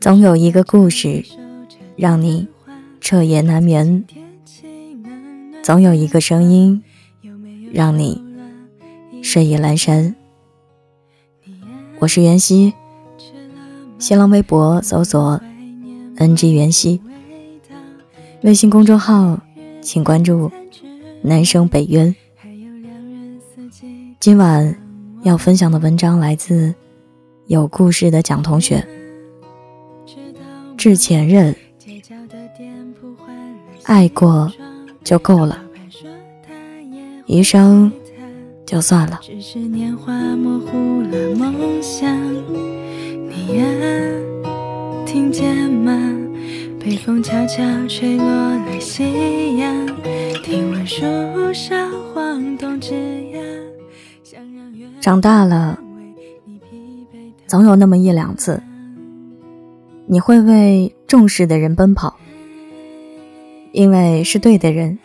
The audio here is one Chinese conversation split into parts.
总有一个故事让你彻夜难眠，总有一个声音让你睡意阑珊。我是袁熙，新浪微博搜索 “ng 袁熙”，微信公众号请关注“南生北渊”。今晚要分享的文章来自有故事的蒋同学。致前任，爱过就够了，余生就算了。只是年华模糊了梦想，你呀，听见吗？北风悄悄吹落了夕阳，听闻树梢晃动枝桠。长大了，总有那么一两次。你会为重视的人奔跑，因为是对的人，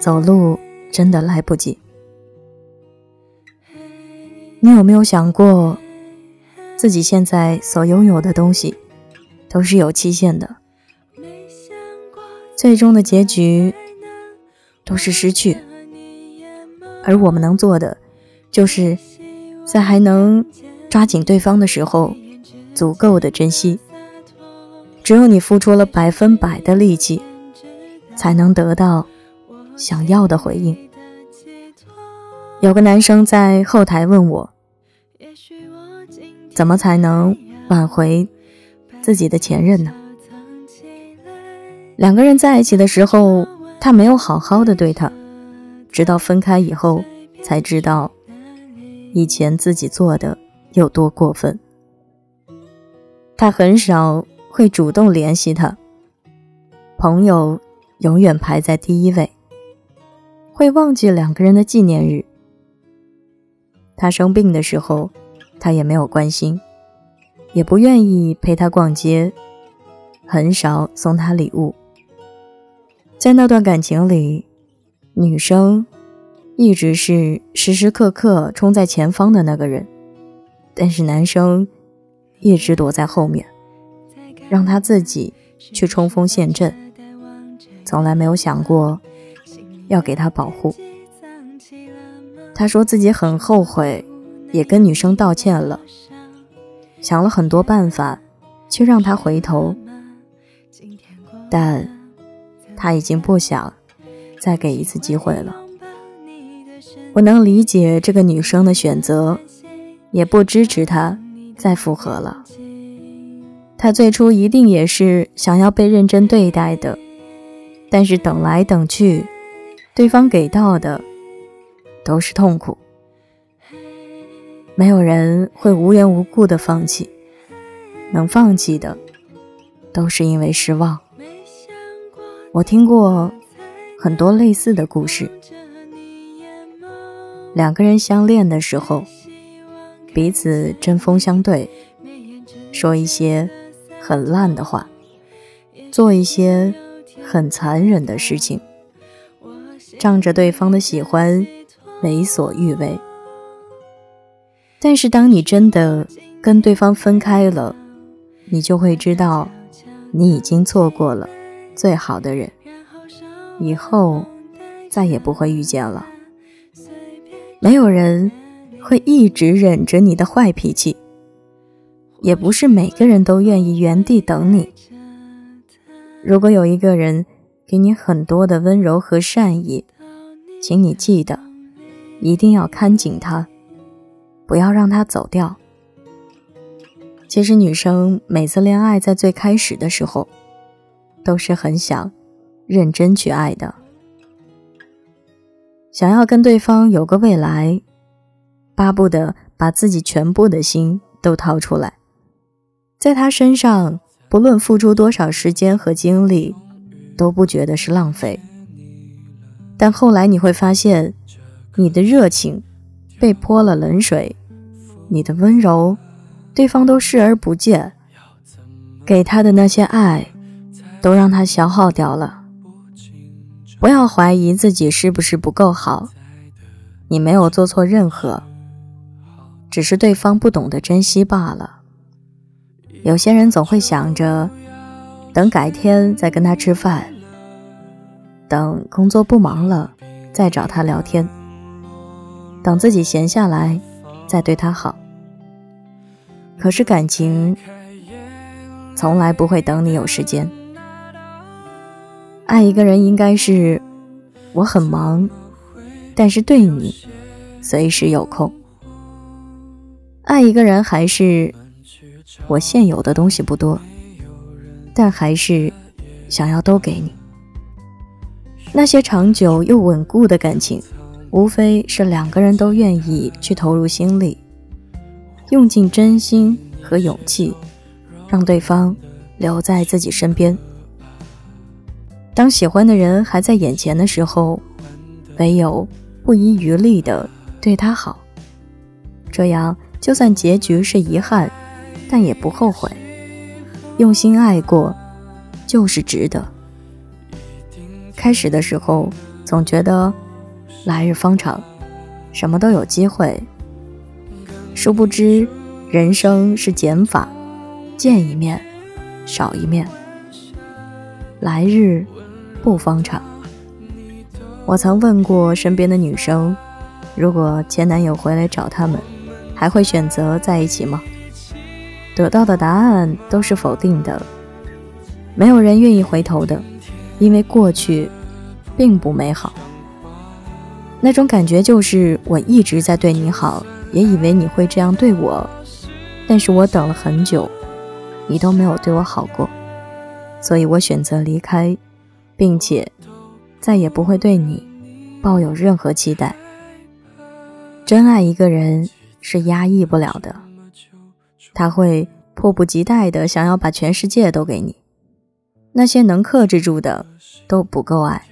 走路真的来不及。你有没有想过，自己现在所拥有的东西都是有期限的，最终的结局都是失去，而我们能做的，就是在还能抓紧对方的时候，足够的珍惜。只有你付出了百分百的力气，才能得到想要的回应。有个男生在后台问我，怎么才能挽回自己的前任呢？两个人在一起的时候，他没有好好的对他，直到分开以后，才知道以前自己做的有多过分。他很少。会主动联系他，朋友永远排在第一位。会忘记两个人的纪念日。他生病的时候，他也没有关心，也不愿意陪他逛街，很少送他礼物。在那段感情里，女生一直是时时刻刻冲在前方的那个人，但是男生一直躲在后面。让他自己去冲锋陷阵，从来没有想过要给他保护。他说自己很后悔，也跟女生道歉了，想了很多办法去让他回头，但他已经不想再给一次机会了。我能理解这个女生的选择，也不支持她再复合了。他最初一定也是想要被认真对待的，但是等来等去，对方给到的都是痛苦。没有人会无缘无故的放弃，能放弃的都是因为失望。我听过很多类似的故事，两个人相恋的时候，彼此针锋相对，说一些。很烂的话，做一些很残忍的事情，仗着对方的喜欢为所欲为。但是当你真的跟对方分开了，你就会知道，你已经错过了最好的人，以后再也不会遇见了。没有人会一直忍着你的坏脾气。也不是每个人都愿意原地等你。如果有一个人给你很多的温柔和善意，请你记得，一定要看紧他，不要让他走掉。其实女生每次恋爱在最开始的时候，都是很想认真去爱的，想要跟对方有个未来，巴不得把自己全部的心都掏出来。在他身上，不论付出多少时间和精力，都不觉得是浪费。但后来你会发现，你的热情被泼了冷水，你的温柔，对方都视而不见。给他的那些爱，都让他消耗掉了。不要怀疑自己是不是不够好，你没有做错任何，只是对方不懂得珍惜罢了。有些人总会想着，等改天再跟他吃饭，等工作不忙了再找他聊天，等自己闲下来再对他好。可是感情从来不会等你有时间。爱一个人应该是我很忙，但是对你随时有空。爱一个人还是我现有的东西不多，但还是想要都给你。那些长久又稳固的感情，无非是两个人都愿意去投入心力。用尽真心和勇气，让对方留在自己身边。当喜欢的人还在眼前的时候，唯有不遗余力的对他好。这样，就算结局是遗憾，但也不后悔。用心爱过，就是值得。开始的时候，总觉得来日方长，什么都有机会。殊不知，人生是减法，见一面少一面。来日不方长。我曾问过身边的女生，如果前男友回来找他们，还会选择在一起吗？得到的答案都是否定的。没有人愿意回头的，因为过去并不美好。那种感觉就是我一直在对你好。也以为你会这样对我，但是我等了很久，你都没有对我好过，所以我选择离开，并且再也不会对你抱有任何期待。真爱一个人是压抑不了的，他会迫不及待的想要把全世界都给你。那些能克制住的都不够爱。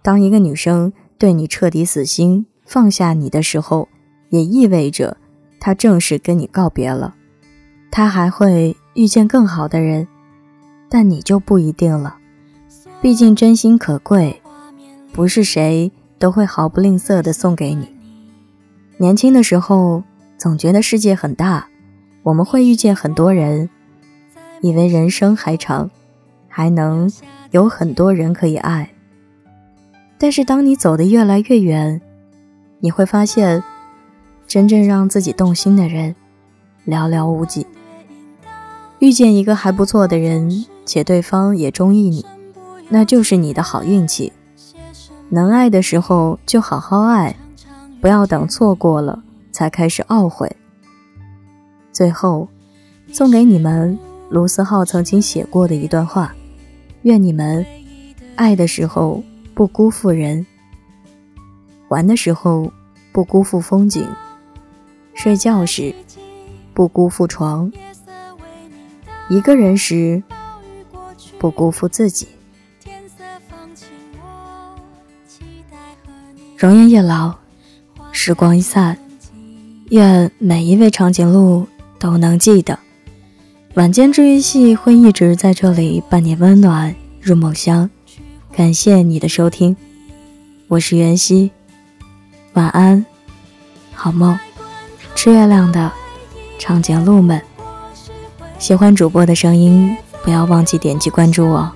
当一个女生对你彻底死心，放下你的时候。也意味着，他正式跟你告别了。他还会遇见更好的人，但你就不一定了。毕竟真心可贵，不是谁都会毫不吝啬的送给你。年轻的时候，总觉得世界很大，我们会遇见很多人，以为人生还长，还能有很多人可以爱。但是当你走得越来越远，你会发现。真正让自己动心的人，寥寥无几。遇见一个还不错的人，且对方也中意你，那就是你的好运气。能爱的时候就好好爱，不要等错过了才开始懊悔。最后，送给你们卢思浩曾经写过的一段话：愿你们爱的时候不辜负人，玩的时候不辜负风景。睡觉时不辜负床，一个人时不辜负自己。容颜一老，时光一散，愿每一位长颈鹿都能记得，晚间治愈系会一直在这里伴你温暖入梦乡。感谢你的收听，我是袁熙，晚安，好梦。吃月亮的长颈鹿们，喜欢主播的声音，不要忘记点击关注哦。